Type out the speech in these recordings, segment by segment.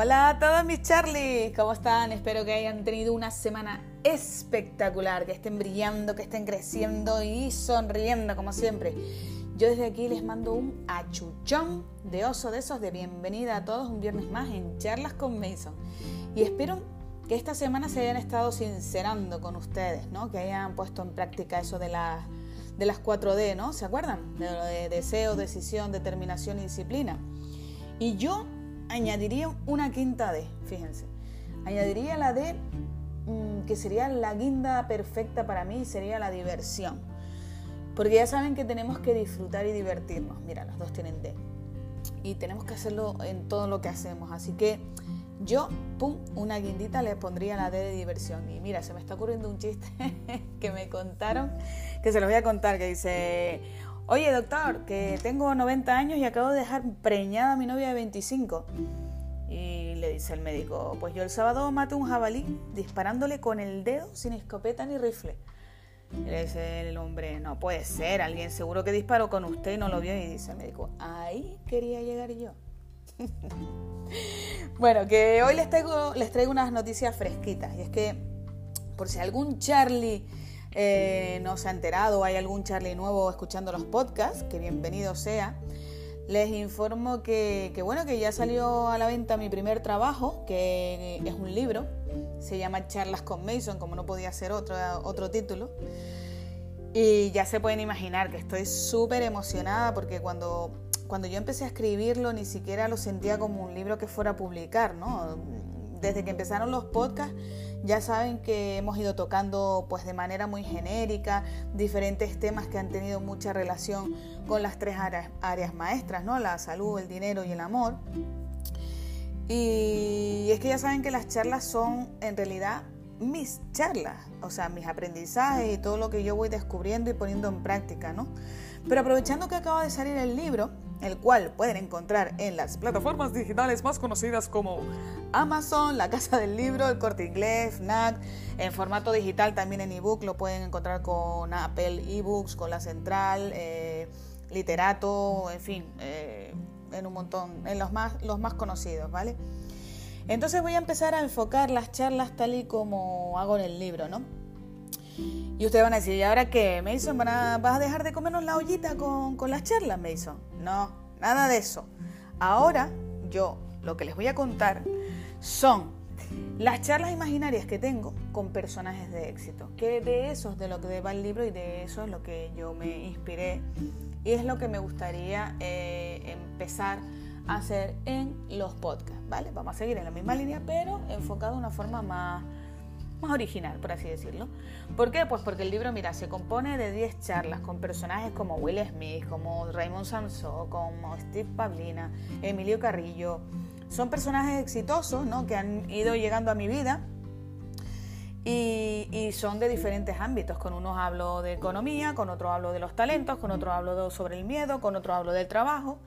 Hola a todos mis Charlie, ¿cómo están? Espero que hayan tenido una semana espectacular, que estén brillando, que estén creciendo y sonriendo como siempre. Yo desde aquí les mando un achuchón de oso de esos de bienvenida a todos un viernes más en Charlas con Mason. Y espero que esta semana se hayan estado sincerando con ustedes, ¿no? Que hayan puesto en práctica eso de, de las 4D, ¿no? ¿Se acuerdan? De lo de deseo, decisión, determinación y disciplina. Y yo añadiría una quinta D, fíjense. Añadiría la D mm, que sería la guinda perfecta para mí, sería la diversión. Porque ya saben que tenemos que disfrutar y divertirnos. Mira, los dos tienen D. Y tenemos que hacerlo en todo lo que hacemos. Así que yo, pum, una guindita le pondría la D de diversión. Y mira, se me está ocurriendo un chiste que me contaron, que se los voy a contar, que dice, Oye, doctor, que tengo 90 años y acabo de dejar preñada a mi novia de 25. Y le dice el médico, pues yo el sábado maté un jabalí disparándole con el dedo sin escopeta ni rifle. Y le dice el hombre, no puede ser, alguien seguro que disparó con usted y no lo vio. Y dice el médico, ahí quería llegar yo. bueno, que hoy les traigo, les traigo unas noticias fresquitas. Y es que, por si algún Charlie eh, no se ha enterado, hay algún Charlie nuevo escuchando los podcasts, que bienvenido sea. Les informo que, bueno, que ya salió a la venta mi primer trabajo, que es un libro, se llama Charlas con Mason, como no podía ser otro, otro título. Y ya se pueden imaginar que estoy súper emocionada porque cuando, cuando yo empecé a escribirlo ni siquiera lo sentía como un libro que fuera a publicar, ¿no? Desde que empezaron los podcasts ya saben que hemos ido tocando pues de manera muy genérica diferentes temas que han tenido mucha relación con las tres áreas, maestras, ¿no? La salud, el dinero y el amor. Y es que ya saben que las charlas son en realidad mis charlas, o sea, mis aprendizajes y todo lo que yo voy descubriendo y poniendo en práctica, ¿no? Pero aprovechando que acaba de salir el libro, el cual pueden encontrar en las plataformas digitales más conocidas como Amazon, la Casa del Libro, el Corte Inglés, FNAC, en formato digital también en ebook lo pueden encontrar con Apple eBooks, con la Central, eh, Literato, en fin, eh, en un montón, en los más, los más conocidos, ¿vale? Entonces voy a empezar a enfocar las charlas tal y como hago en el libro, ¿no? Y ustedes van a decir, ¿y ahora qué? Mason, ¿vas a dejar de comernos la ollita con, las charlas, Mason? No, nada de eso. Ahora yo lo que les voy a contar son las charlas imaginarias que tengo con personajes de éxito. Que de eso es de lo que va el libro y de eso es lo que yo me inspiré y es lo que me gustaría eh, empezar a hacer en los podcasts, ¿vale? Vamos a seguir en la misma línea, pero enfocado de una forma más más original, por así decirlo. ¿Por qué? Pues porque el libro, mira, se compone de 10 charlas con personajes como Will Smith, como Raymond Samson, como Steve Pavlina, Emilio Carrillo. Son personajes exitosos, ¿no? Que han ido llegando a mi vida y, son de diferentes ámbitos. Con unos hablo de economía, con otros hablo de los talentos, con otros hablo sobre el miedo, con otros hablo del trabajo.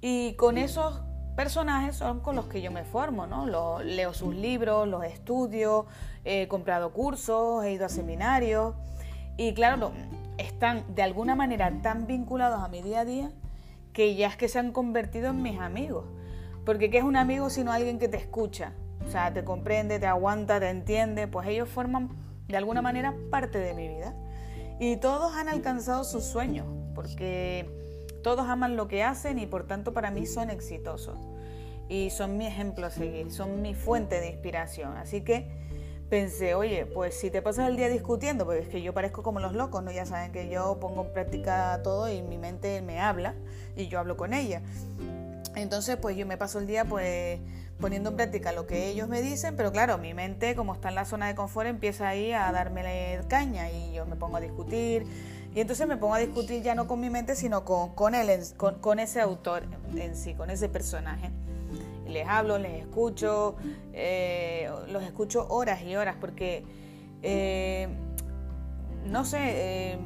Y con esos personajes son con los que yo me formo, ¿no? leo sus libros, los estudio, he comprado cursos, he ido a seminarios y claro, están de alguna manera tan vinculados a mi día a día que ya es que se han convertido en mis amigos. Porque ¿qué es un amigo sino alguien que te escucha? O sea, te comprende, te aguanta, te entiende, pues ellos forman de alguna manera parte de mi vida. Y todos han alcanzado sus sueños, porque todos aman lo que hacen y por tanto para mí son exitosos. Y son mi ejemplo a seguir, son mi fuente de inspiración. Así que pensé, oye, pues si te pasas el día discutiendo, porque es que yo parezco como los locos, ¿no? Ya saben que yo pongo en práctica todo y mi mente me habla y yo hablo con ella. Entonces, pues yo me paso el día pues poniendo en práctica lo que ellos me dicen, pero claro, mi mente, como está en la zona de confort, empieza ahí a darme caña y yo me pongo a discutir y entonces me pongo a discutir ya no con mi mente, sino con, con, él, con, ese autor en sí, con ese personaje. Les hablo, les escucho, eh, los escucho horas y horas porque, eh, no sé, eh,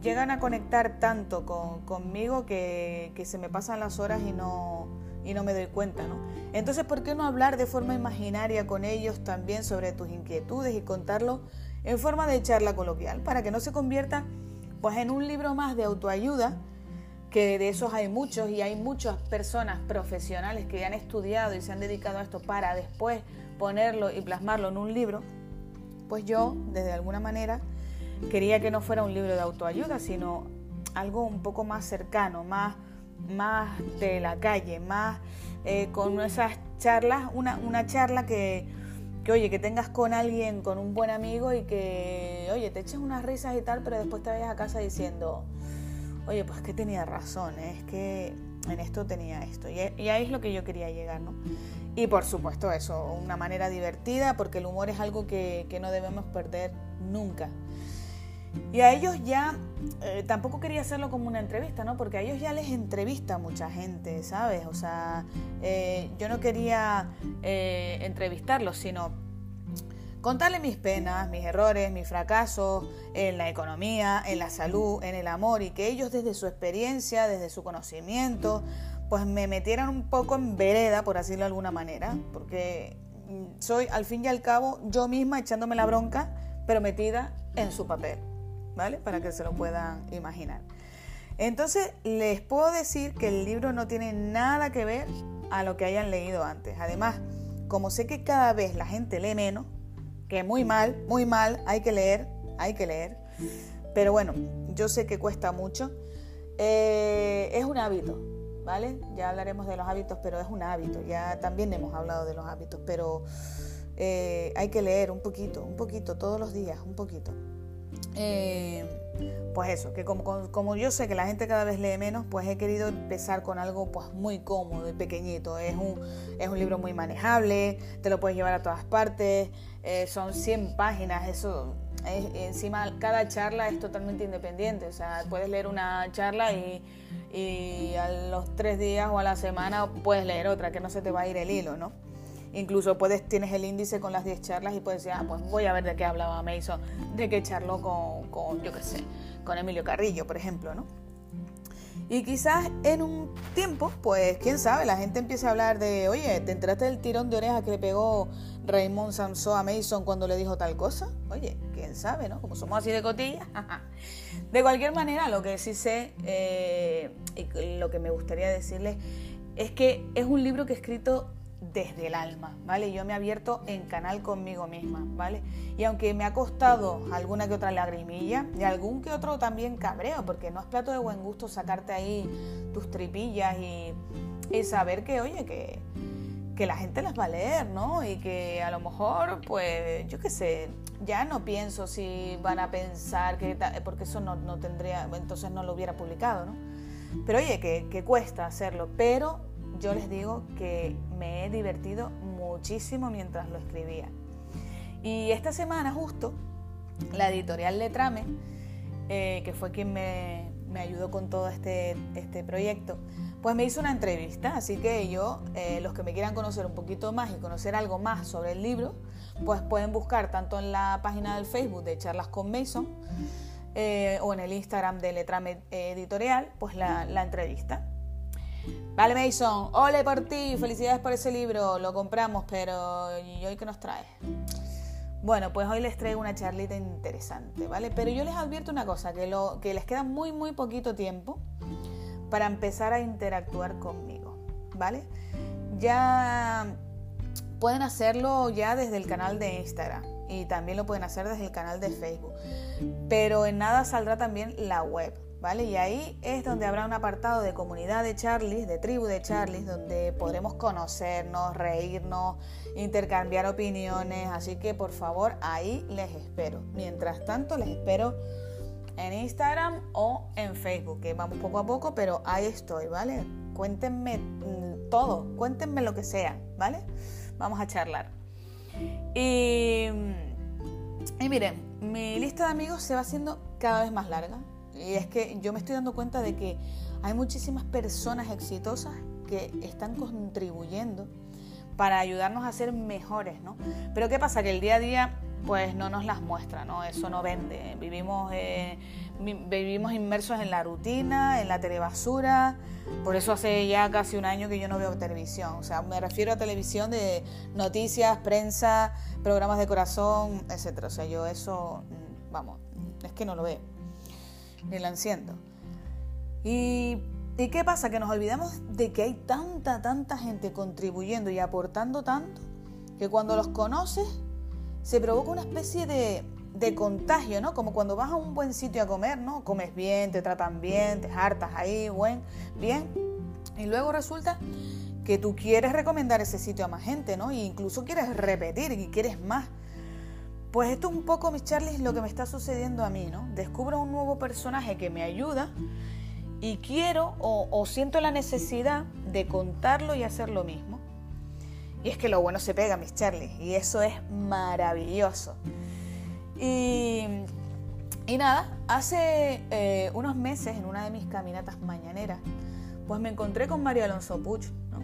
llegan a conectar tanto conmigo que, que, se me pasan las horas y no, y no me doy cuenta, ¿no? Entonces, ¿por qué no hablar de forma imaginaria con ellos también sobre tus inquietudes y contarlo en forma de charla coloquial para que no se convierta pues en un libro más de autoayuda, que de esos hay muchos y hay muchas personas profesionales que han estudiado y se han dedicado a esto para después ponerlo y plasmarlo en un libro, pues yo, desde alguna manera, quería que no fuera un libro de autoayuda, sino algo un poco más cercano, más, más de la calle, más eh, con esas charlas, una, una charla que, que, oye, que tengas con alguien, con un buen amigo y que, oye, te eches unas risas y tal, pero después te vayas a casa diciendo, oye, pues que tenía razón, ¿eh? es que en esto tenía esto. Y, ahí es lo que yo quería llegar, ¿no? Y por supuesto eso, una manera divertida, porque el humor es algo que, no debemos perder nunca. Y a ellos ya, eh, tampoco quería hacerlo como una entrevista, ¿no? Porque a ellos ya les entrevista mucha gente, ¿sabes? O sea, eh, yo no quería entrevistarlos, sino Contarle mis penas, mis errores, mis fracasos en la economía, en la salud, en el amor y que ellos desde su experiencia, desde su conocimiento, pues me metieran un poco en vereda, por decirlo de alguna manera, porque soy al fin y al cabo yo misma echándome la bronca, pero metida en su papel, ¿vale? Para que se lo puedan imaginar. Entonces, les puedo decir que el libro no tiene nada que ver a lo que hayan leído antes. Además, como sé que cada vez la gente lee menos, que muy mal, muy mal, hay que leer, hay que leer. Pero bueno, yo sé que cuesta mucho. Eh, es un hábito, ¿vale? Ya hablaremos de los hábitos, pero es un hábito. Ya también hemos hablado de los hábitos, pero eh, hay que leer un poquito, un poquito, todos los días, un poquito. Eh, pues eso, que como, yo sé que la gente cada vez lee menos, pues he querido empezar con algo pues muy cómodo y pequeñito. Es un, es un libro muy manejable, te lo puedes llevar a todas partes, eh, son 100 páginas, eso encima cada charla es totalmente independiente, o sea, puedes leer una charla y, y a los tres días o a la semana puedes leer otra, que no se te va a ir el hilo, ¿no? Incluso puedes, tienes el índice con las 10 charlas y puedes decir, ah, pues voy a ver de qué hablaba Mason, de qué charló con, con yo qué sé, con Emilio Carrillo, por ejemplo, ¿no? Y quizás en un tiempo, pues quién sabe, la gente empieza a hablar de, oye, ¿te enteraste del tirón de oreja que le pegó Raymond Samson a Mason cuando le dijo tal cosa? Oye, quién sabe, ¿no? Como somos así de cotilla. de cualquier manera, lo que sí sé eh, y lo que me gustaría decirles es que es un libro que he escrito desde el alma, ¿vale? Yo me he abierto en canal conmigo misma, ¿vale? Y aunque me ha costado alguna que otra lagrimilla y algún que otro también cabreo, porque no es plato de buen gusto sacarte ahí tus tripillas y, saber que, oye, que, que la gente las va a leer, ¿no? Y que a lo mejor, pues, yo qué sé, ya no pienso si van a pensar que, porque eso no, no tendría, entonces no lo hubiera publicado, ¿no? Pero oye, que, que cuesta hacerlo, pero yo les digo que me he divertido muchísimo mientras lo escribía. Y esta semana justo, la editorial Letrame, eh, que fue quien me, ayudó con todo este, este, proyecto, pues me hizo una entrevista, así que yo, eh, los que me quieran conocer un poquito más y conocer algo más sobre el libro, pues pueden buscar tanto en la página del Facebook de Charlas con Mason eh, o en el Instagram de Letrame Editorial, pues la, entrevista. Vale, Mason, ole por ti, felicidades por ese libro, lo compramos, pero ¿y hoy qué nos trae? Bueno, pues hoy les traigo una charlita interesante, ¿vale? Pero yo les advierto una cosa, que, que les queda muy, muy poquito tiempo para empezar a interactuar conmigo, ¿vale? Ya pueden hacerlo ya desde el canal de Instagram y también lo pueden hacer desde el canal de Facebook, pero en nada saldrá también la web, ¿vale? Y ahí es donde habrá un apartado de comunidad de Charlies, de tribu de Charlies, donde podremos conocernos, reírnos, intercambiar opiniones, así que por favor ahí les espero. Mientras tanto les espero en Instagram o en Facebook, que vamos poco a poco, pero ahí estoy, ¿vale? Cuéntenme mm, todo, cuéntenme lo que sea, ¿vale? Vamos a charlar. Y, y miren, mi lista de amigos se va haciendo cada vez más larga. Y es que yo me estoy dando cuenta de que hay muchísimas personas exitosas que están contribuyendo para ayudarnos a ser mejores, ¿no? Pero ¿qué pasa? Que el día a día pues no nos las muestra, ¿no? Eso no vende. Vivimos, eh, vivimos inmersos en la rutina, en la telebasura. Por eso hace ya casi un año que yo no veo televisión. O sea, me refiero a televisión de noticias, prensa, programas de corazón, etcétera. O sea, yo eso, mm, vamos, es que no lo veo ni la enciendo. Y ¿Y qué pasa? Que nos olvidamos de que hay tanta, tanta gente contribuyendo y aportando tanto que cuando los conoces se provoca una especie de, de contagio, ¿no? Como cuando vas a un buen sitio a comer, ¿no? Comes bien, te tratan bien, te hartas ahí, buen, bien. Y luego resulta que tú quieres recomendar ese sitio a más gente, ¿no? E incluso quieres repetir y quieres más. Pues esto es un poco, mis Charlie, lo que me está sucediendo a mí, ¿no? Descubro un nuevo personaje que me ayuda y quiero o, siento la necesidad de contarlo y hacer lo mismo. Y es que lo bueno se pega, mis Charlie, y eso es maravilloso. Y, y nada, hace eh, unos meses en una de mis caminatas mañaneras, pues me encontré con Mario Alonso Puch, ¿no?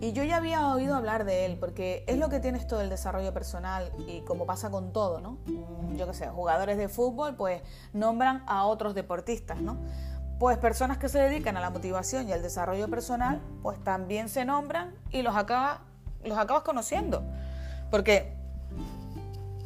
Y yo ya había oído hablar de él, porque es lo que tiene esto del desarrollo personal y como pasa con todo, ¿no? Mm, yo qué sé, jugadores de fútbol pues nombran a otros deportistas, ¿no? Pues personas que se dedican a la motivación y al desarrollo personal, pues también se nombran y los, acaba, los acabas conociendo. Porque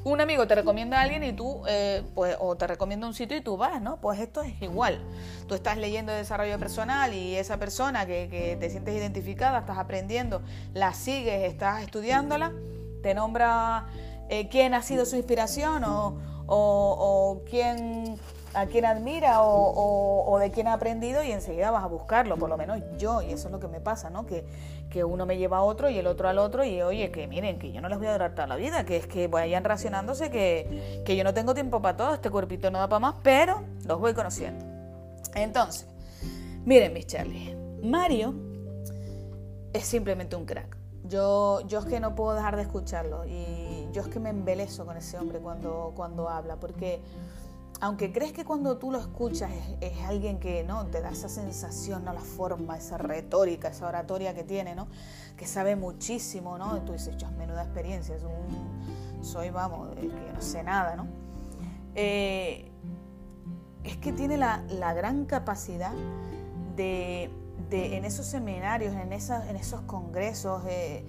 un amigo te recomienda a alguien y tú, eh, pues, o te recomienda un sitio y tú vas, ¿no? Pues esto es igual. Tú estás leyendo desarrollo personal y esa persona que, te sientes identificada, estás aprendiendo, la sigues, estás estudiándola, te nombra eh, quién ha sido su inspiración o, o quién a quien admira o, de quien ha aprendido y enseguida vas a buscarlo, por lo menos yo, y eso es lo que me pasa, ¿no? Que, que uno me lleva a otro y el otro al otro y oye, que miren, que yo no les voy a durar toda la vida, que es que vayan racionándose, que, que yo no tengo tiempo para todo, este cuerpito no da para más, pero los voy conociendo. Entonces, miren mis Charlie, Mario es simplemente un crack. Yo, yo es que no puedo dejar de escucharlo y yo es que me embelezo con ese hombre cuando, cuando habla, porque aunque crees que cuando tú lo escuchas es, alguien que no te da esa sensación, ¿no? la forma, esa retórica, esa oratoria que tiene, ¿no? que sabe muchísimo, ¿no? Tú dices, yo menuda experiencia, soy, vamos, que no sé nada, ¿no? Eh, es que tiene la, gran capacidad de, en esos seminarios, en, esas, en esos congresos, eh,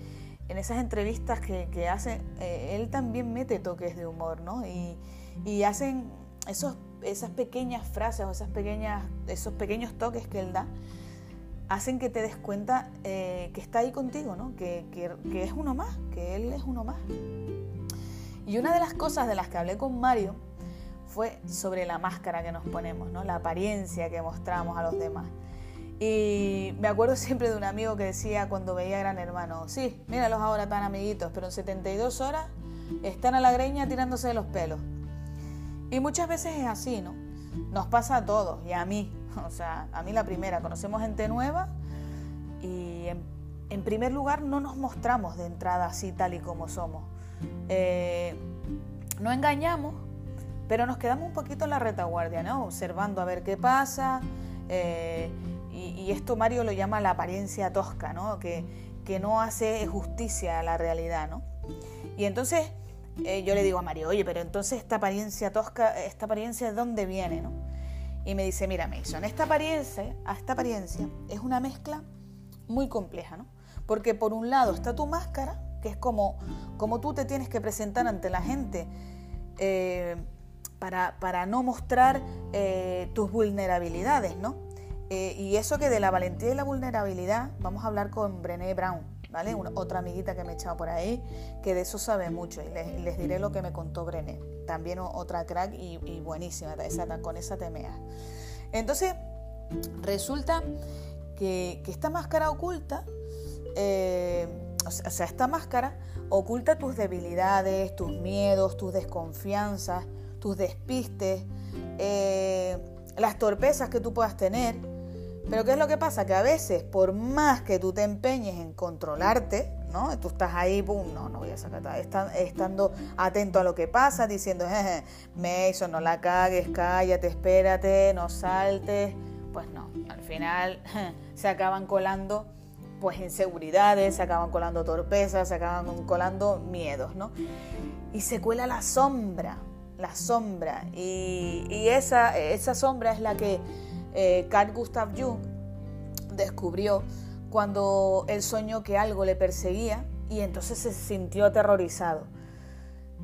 en esas entrevistas que, hace, eh, él también mete toques de humor, ¿no? Y, y hacen esos, esas pequeñas frases o esas pequeñas, esos pequeños toques que él da hacen que te des cuenta eh, que está ahí contigo, ¿no? Que, que, es uno más, que él es uno más. Y una de las cosas de las que hablé con Mario fue sobre la máscara que nos ponemos, ¿no? la apariencia que mostramos a los demás. Y me acuerdo siempre de un amigo que decía cuando veía a Gran Hermano, sí, míralos ahora tan amiguitos, pero en 72 horas están a la greña tirándose de los pelos. Y muchas veces es así, ¿no? Nos pasa a todos y a mí. O sea, a mí la primera, conocemos gente nueva y en, primer lugar no nos mostramos de entrada así tal y como somos. Eh, no engañamos, pero nos quedamos un poquito en la retaguardia, ¿no? Observando a ver qué pasa. Eh, y, esto Mario lo llama la apariencia tosca, ¿no? Que, que no hace justicia a la realidad, ¿no? Y entonces eh, yo le digo a Mario, oye, pero entonces esta apariencia tosca, esta apariencia de dónde viene, ¿no? Y me dice, mira Mason, esta apariencia, esta apariencia es una mezcla muy compleja, ¿no? Porque por un lado está tu máscara, que es como, como tú te tienes que presentar ante la gente eh, para, para, no mostrar eh, tus vulnerabilidades, ¿no? y eso que de la valentía y la vulnerabilidad, vamos a hablar con Brené Brown, ¿vale? otra amiguita que me he echado por ahí, que de eso sabe mucho y les, diré lo que me contó Brené. También otra crack y, buenísima, esa, con esa temea. Entonces, resulta que, esta máscara oculta, eh, o sea, esta máscara oculta tus debilidades, tus miedos, tus desconfianzas, tus despistes, eh, las torpezas que tú puedas tener pero ¿qué es lo que pasa? Que a veces, por más que tú te empeñes en controlarte, ¿no? Tú estás ahí, pum, no, no voy a sacar, estando atento a lo que pasa, diciendo, jeje, Mason, no la cagues, cállate, espérate, no saltes. Pues no, al final se acaban colando pues inseguridades, se acaban colando torpezas, se acaban colando miedos, ¿no? Y se cuela la sombra, la sombra. Y, y esa, esa sombra es la que eh, Carl Gustav Jung descubrió cuando él soñó que algo le perseguía y entonces se sintió aterrorizado.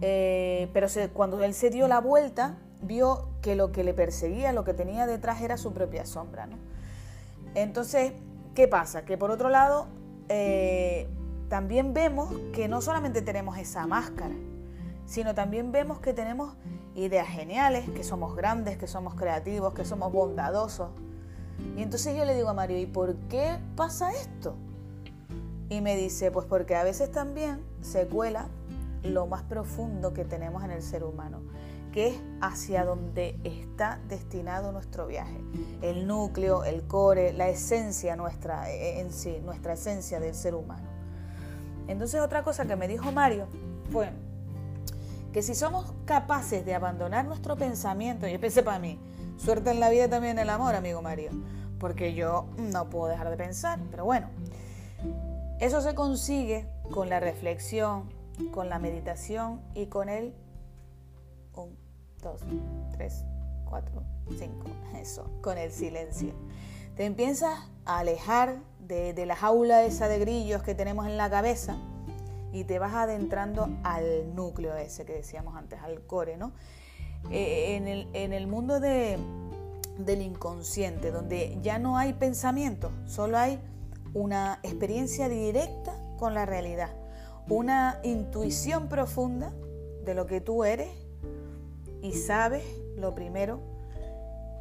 Eh, pero cuando él se dio la vuelta, vio que lo que le perseguía, lo que tenía detrás era su propia sombra. Entonces, ¿qué pasa? Que por otro lado, eh, también vemos que no solamente tenemos esa máscara, sino también vemos que tenemos ideas geniales, que somos grandes, que somos creativos, que somos bondadosos. Y entonces yo le digo a Mario, ¿y por qué pasa esto? Y me dice, pues porque a veces también se cuela lo más profundo que tenemos en el ser humano, que es hacia donde está destinado nuestro viaje. El núcleo, el core, la esencia nuestra eh, en sí, nuestra esencia del ser humano. Entonces otra cosa que me dijo Mario fue si somos capaces de abandonar nuestro pensamiento, yo pensé para mí, suerte en la vida también en el amor, amigo Mario, porque yo no puedo dejar de pensar, pero bueno, eso se consigue con la reflexión, con la meditación y con el 1, 2, 3, 4, 5, eso, con el silencio. Te empiezas a alejar de, de la jaula esa de grillos que tenemos en la cabeza y te vas adentrando al núcleo ese que decíamos antes, al core, ¿no? Eh, en, el, en, el, mundo de, del inconsciente, donde ya no hay pensamiento, solo hay una experiencia directa con la realidad, una intuición profunda de lo que tú eres y sabes lo primero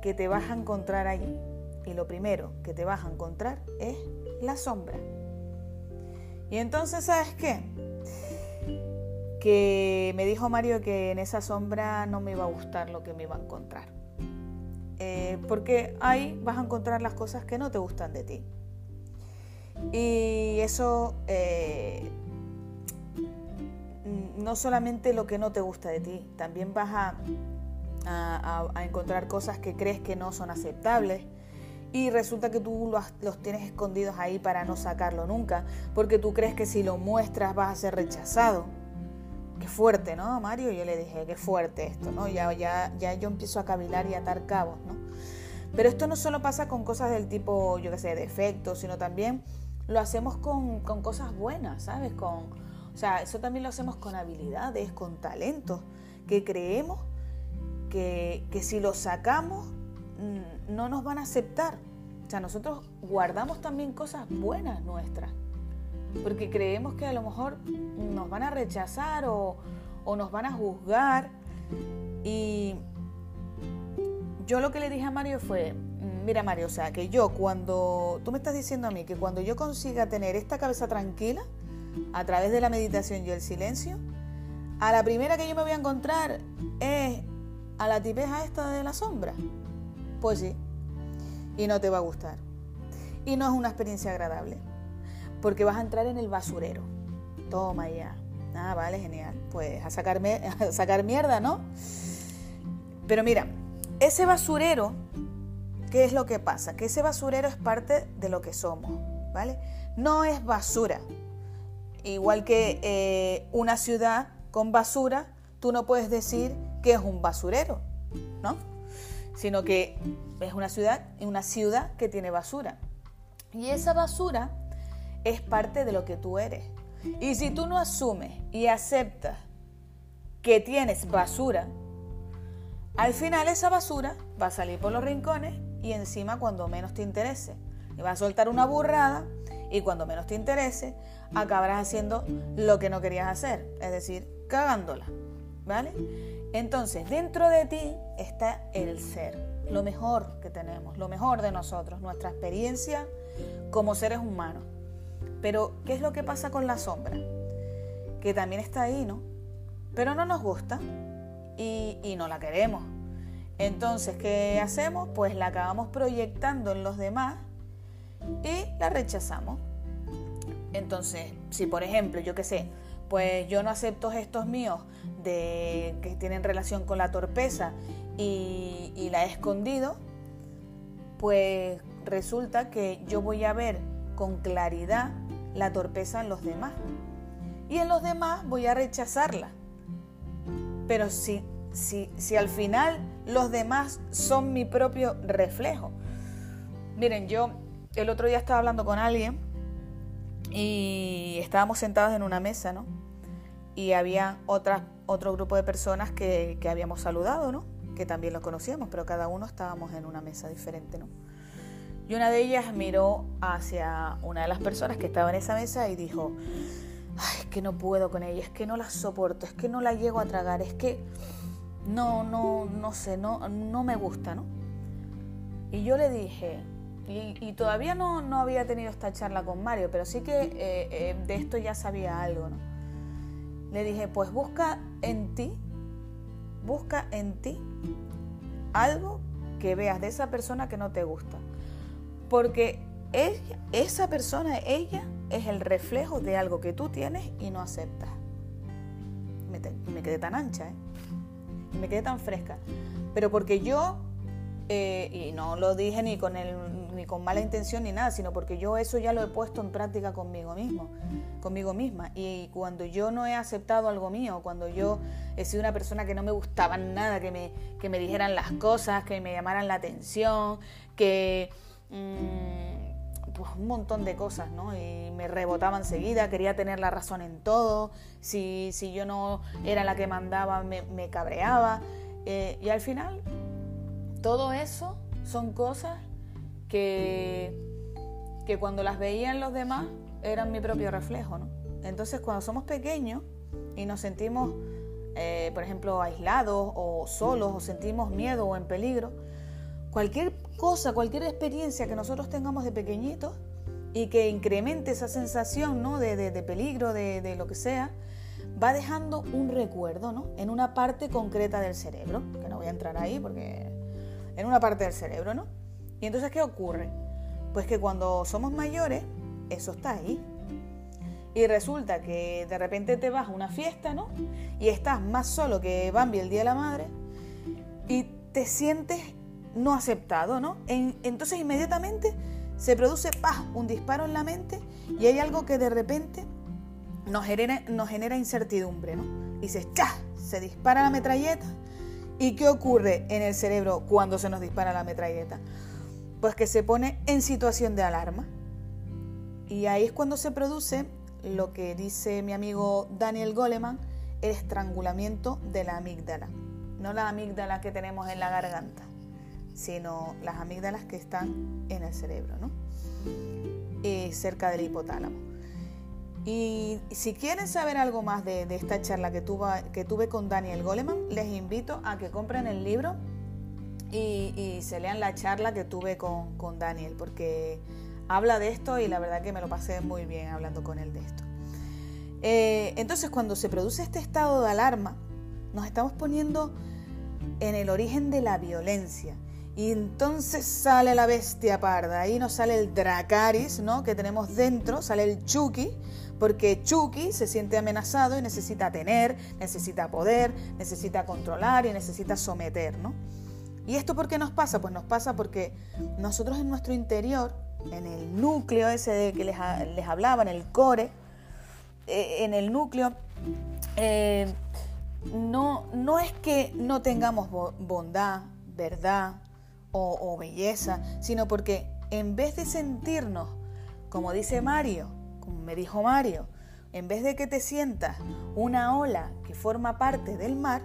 que te vas a encontrar allí. Y lo primero que te vas a encontrar es la sombra. Y entonces, ¿sabes qué? Que me dijo Mario que en esa sombra no me iba a gustar lo que me iba a encontrar. Eh, porque ahí vas a encontrar las cosas que no te gustan de ti. Y eso eh, no solamente lo que no te gusta de ti, también vas a, a, encontrar cosas que crees que no son aceptables y resulta que tú los, los, tienes escondidos ahí para no sacarlo nunca, porque tú crees que si lo muestras vas a ser rechazado. Qué fuerte, ¿no, Mario? Yo le dije, qué fuerte esto, ¿no? Ya, ya, ya yo empiezo a cavilar y atar cabos, ¿no? Pero esto no solo pasa con cosas del tipo, yo qué sé, defectos, sino también lo hacemos con, con cosas buenas, ¿sabes? Con, o sea, eso también lo hacemos con habilidades, con talentos, que creemos que, que si lo sacamos mm, no nos van a aceptar. O sea, nosotros guardamos también cosas buenas nuestras, porque creemos que a lo mejor nos van a rechazar o, o nos van a juzgar. Y yo lo que le dije a Mario fue, Mira, Mario, o sea, que yo cuando, tú me estás diciendo a mí que cuando yo consiga tener esta cabeza tranquila, a través de la meditación y el silencio, a la primera que yo me voy a encontrar es a la tipeja esta de la sombra. Pues sí, y no te va a gustar. Y no es una experiencia agradable, porque vas a entrar en el basurero. Toma ya. Ah, vale, genial. Pues a sacarme, a sacar mierda, ¿no? Pero mira, ese basurero ¿Qué es lo que pasa? Que ese basurero es parte de lo que somos, ¿vale? No es basura. Igual que eh, una ciudad con basura, tú no puedes decir que es un basurero, ¿no? Sino que es una ciudad, una ciudad que tiene basura. Y esa basura es parte de lo que tú eres. Y si tú no asumes y aceptas que tienes basura, al final esa basura va a salir por los rincones y encima cuando menos te interese. Y vas a soltar una burrada y cuando menos te interese acabarás haciendo lo que no querías hacer, es decir, cagándola. ¿Vale? Entonces, dentro de ti está el ser, lo mejor que tenemos, lo mejor de nosotros, nuestra experiencia como seres humanos. Pero, ¿qué es lo que pasa con la sombra? Que también está ahí, ¿no? Pero no nos gusta y, y no la queremos. Entonces, ¿qué hacemos? Pues la acabamos proyectando en los demás y la rechazamos. Entonces, si por ejemplo, yo qué sé, pues yo no acepto gestos míos de que tienen relación con la torpeza y, la he escondido, pues resulta que yo voy a ver con claridad la torpeza en los demás. Y en los demás voy a rechazarla. Pero si si, al final los demás son mi propio reflejo. Miren, yo el otro día estaba hablando con alguien y estábamos sentados en una mesa, ¿no? Y había otra, otro grupo de personas que, que habíamos saludado, ¿no? Que también lo conocíamos, pero cada uno estábamos en una mesa diferente, ¿no? Y una de ellas miró hacia una de las personas que estaba en esa mesa y dijo, Ay, es que no puedo con ella, es que no la soporto, es que no la llego a tragar, es que no, no, no sé, no, no me gusta, ¿no? Y yo le dije, y, todavía no, no, había tenido esta charla con Mario, pero sí que eh, eh, de esto ya sabía algo, ¿no? Le dije, pues busca en ti, busca en ti algo que veas de esa persona que no te gusta. Porque esa persona, ella, es el reflejo de algo que tú tienes y no aceptas. Me, quedé tan ancha, ¿eh? Me quedé tan fresca. Pero porque yo, eh, y no lo dije ni con, el, ni con mala intención ni nada, sino porque yo eso ya lo he puesto en práctica conmigo mismo, conmigo misma. Y cuando yo no he aceptado algo mío, cuando yo he sido una persona que no me gustaba nada, que me, que me dijeran las cosas, que me llamaran la atención, que... Mm, pues un montón de cosas, ¿no? Y me rebotaba enseguida, quería tener la razón en todo, si, si yo no era la que mandaba me, cabreaba. Eh, y al final, todo eso son cosas que, que cuando las veían los demás eran mi propio reflejo, ¿no? Entonces cuando somos pequeños y nos sentimos, eh, por ejemplo, aislados o solos o sentimos miedo o en peligro, cualquier cosa, cualquier experiencia que nosotros tengamos de pequeñitos y que incremente esa sensación ¿no? de, peligro, de, lo que sea, va dejando un recuerdo ¿no? en una parte concreta del cerebro, que no voy a entrar ahí porque en una parte del cerebro, ¿no? Y entonces, ¿qué ocurre? Pues que cuando somos mayores, eso está ahí. Y resulta que de repente te vas a una fiesta, ¿no? Y estás más solo que Bambi el Día de la Madre y te sientes no aceptado, ¿no? entonces inmediatamente se produce un disparo en la mente y hay algo que de repente nos genera, nos genera incertidumbre, ¿no? Y dices, ¡cha! Se dispara la metralleta. ¿Y qué ocurre en el cerebro cuando se nos dispara la metralleta? Pues que se pone en situación de alarma. Y ahí es cuando se produce lo que dice mi amigo Daniel Goleman, el estrangulamiento de la amígdala. No la amígdala que tenemos en la garganta, sino las amígdalas que están en el cerebro, ¿no? Eh, cerca del hipotálamo. Y si quieren saber algo más de, esta charla que que tuve con Daniel Goleman, les invito a que compren el libro y, se lean la charla que tuve con, Daniel, porque habla de esto y la verdad que me lo pasé muy bien hablando con él de esto. Eh, entonces, cuando se produce este estado de alarma, nos estamos poniendo en el origen de la violencia y entonces sale la bestia parda, ahí nos sale el Dracaris, ¿no? Que tenemos dentro, sale el Chucky, porque Chucky se siente amenazado y necesita tener, necesita poder, necesita controlar y necesita someter, ¿no? ¿Y esto por qué nos pasa? Pues nos pasa porque nosotros en nuestro interior, en el núcleo ese de que les, hablaba, en el core, eh, en el núcleo, eh, no, no es que no tengamos bondad, verdad, o, belleza, sino porque en vez de sentirnos, como dice Mario, como me dijo Mario, en vez de que te sientas una ola que forma parte del mar,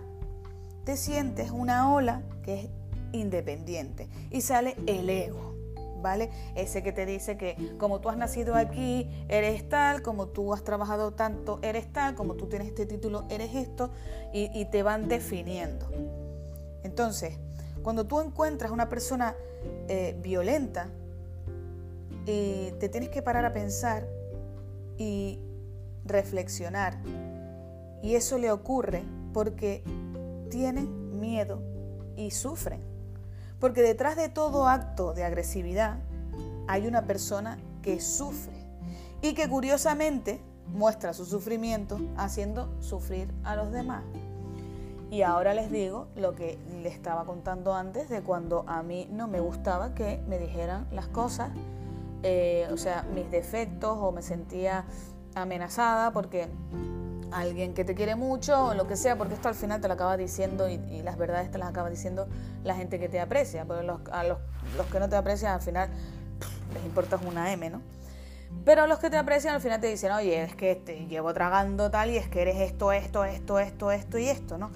te sientes una ola que es independiente y sale el ego, ¿vale? Ese que te dice que como tú has nacido aquí, eres tal, como tú has trabajado tanto, eres tal, como tú tienes este título, eres esto, y, y te van definiendo. Entonces, cuando tú encuentras una persona eh, violenta, eh, te tienes que parar a pensar y reflexionar. Y eso le ocurre porque tienen miedo y sufren. Porque detrás de todo acto de agresividad hay una persona que sufre y que curiosamente muestra su sufrimiento haciendo sufrir a los demás. Y ahora les digo lo que les estaba contando antes de cuando a mí no me gustaba que me dijeran las cosas, eh, o sea, mis defectos o me sentía amenazada porque alguien que te quiere mucho o lo que sea, porque esto al final te lo acaba diciendo y, las verdades te las acaba diciendo la gente que te aprecia, porque los, a los, que no te aprecian al final les importa una M, ¿no? Pero los que te aprecian al final te dicen, oye, es que te llevo tragando tal y es que eres esto, esto, esto, esto, esto y esto, ¿no?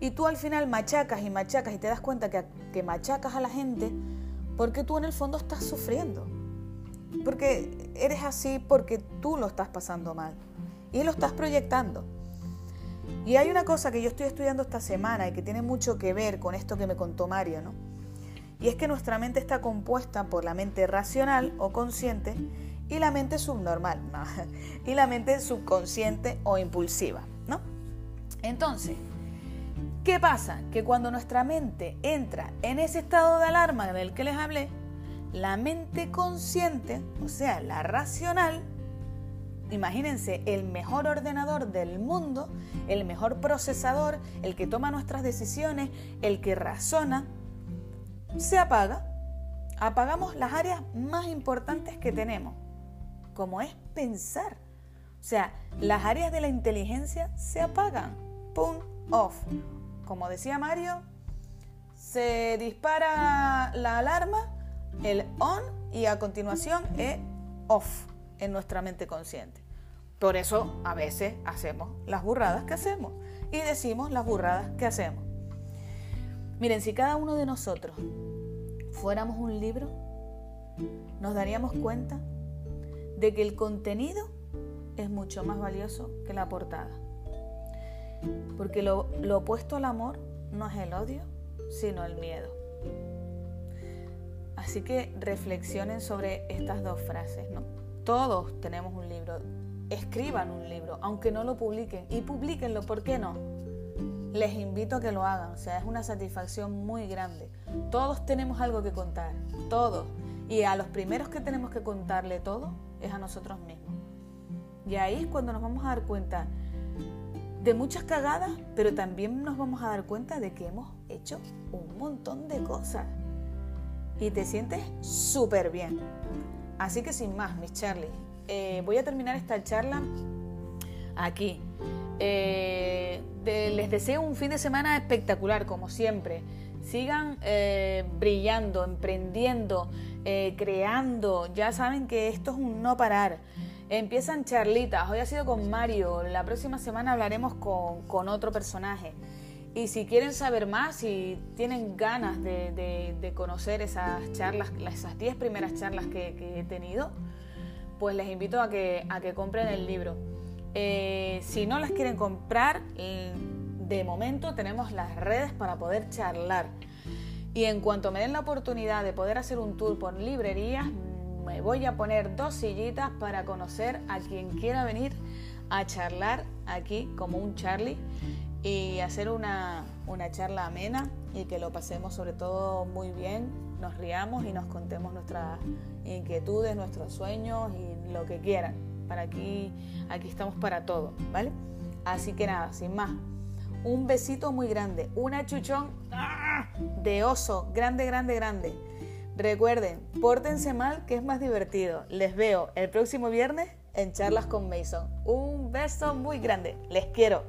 Y tú al final machacas y machacas y te das cuenta que, que machacas a la gente porque tú en el fondo estás sufriendo. Porque eres así porque tú lo estás pasando mal y lo estás proyectando. Y hay una cosa que yo estoy estudiando esta semana y que tiene mucho que ver con esto que me contó Mario, ¿no? Y es que nuestra mente está compuesta por la mente racional o consciente y la mente subnormal, ¿no? y la mente subconsciente o impulsiva, ¿no? Entonces, ¿qué pasa? Que cuando nuestra mente entra en ese estado de alarma del que les hablé, la mente consciente, o sea, la racional, imagínense, el mejor ordenador del mundo, el mejor procesador, el que toma nuestras decisiones, el que razona, se apaga. Apagamos las áreas más importantes que tenemos, como es pensar. O sea, las áreas de la inteligencia se apagan. Pum, off. Como decía Mario, se dispara la alarma, el on y a continuación es off en nuestra mente consciente. Por eso a veces hacemos las burradas que hacemos y decimos las burradas que hacemos. Miren, si cada uno de nosotros fuéramos un libro, nos daríamos cuenta de que el contenido es mucho más valioso que la portada. Porque lo, opuesto al amor no es el odio, sino el miedo. Así que reflexionen sobre estas dos frases, ¿no? Todos tenemos un libro, escriban un libro, aunque no lo publiquen, y publiquenlo, ¿por qué no? Les invito a que lo hagan, o sea, es una satisfacción muy grande. Todos tenemos algo que contar, todos. Y a los primeros que tenemos que contarle todo es a nosotros mismos. Y ahí es cuando nos vamos a dar cuenta de muchas cagadas, pero también nos vamos a dar cuenta de que hemos hecho un montón de cosas. Y te sientes súper bien. Así que sin más, mis Charlie, eh, voy a terminar esta charla aquí. Eh, les deseo un fin de semana espectacular, como siempre. Sigan eh, brillando, emprendiendo, creando. Ya saben que esto es un no parar. Empiezan charlitas. Hoy ha sido con Mario. La próxima semana hablaremos con, otro personaje. Y si quieren saber más, si tienen ganas de, conocer esas charlas, esas 10 primeras charlas que, he tenido, pues les invito a que, a que compren el libro. Eh, si no las quieren comprar, eh, de momento tenemos las redes para poder charlar. Y en cuanto me den la oportunidad de poder hacer un tour por librerías, me voy a poner dos sillitas para conocer a quien quiera venir a charlar aquí como un Charlie y hacer una, una charla amena y que lo pasemos sobre todo muy bien, nos riamos y nos contemos nuestras inquietudes, nuestros sueños y lo que quieran. Para aquí, aquí estamos para todo, ¿vale? Así que nada, sin más. Un besito muy grande, una chuchón ¡ah! de oso, grande, grande, grande. Recuerden, pórtense mal que es más divertido. Les veo el próximo viernes en Charlas con Mason. Un beso muy grande. Les quiero.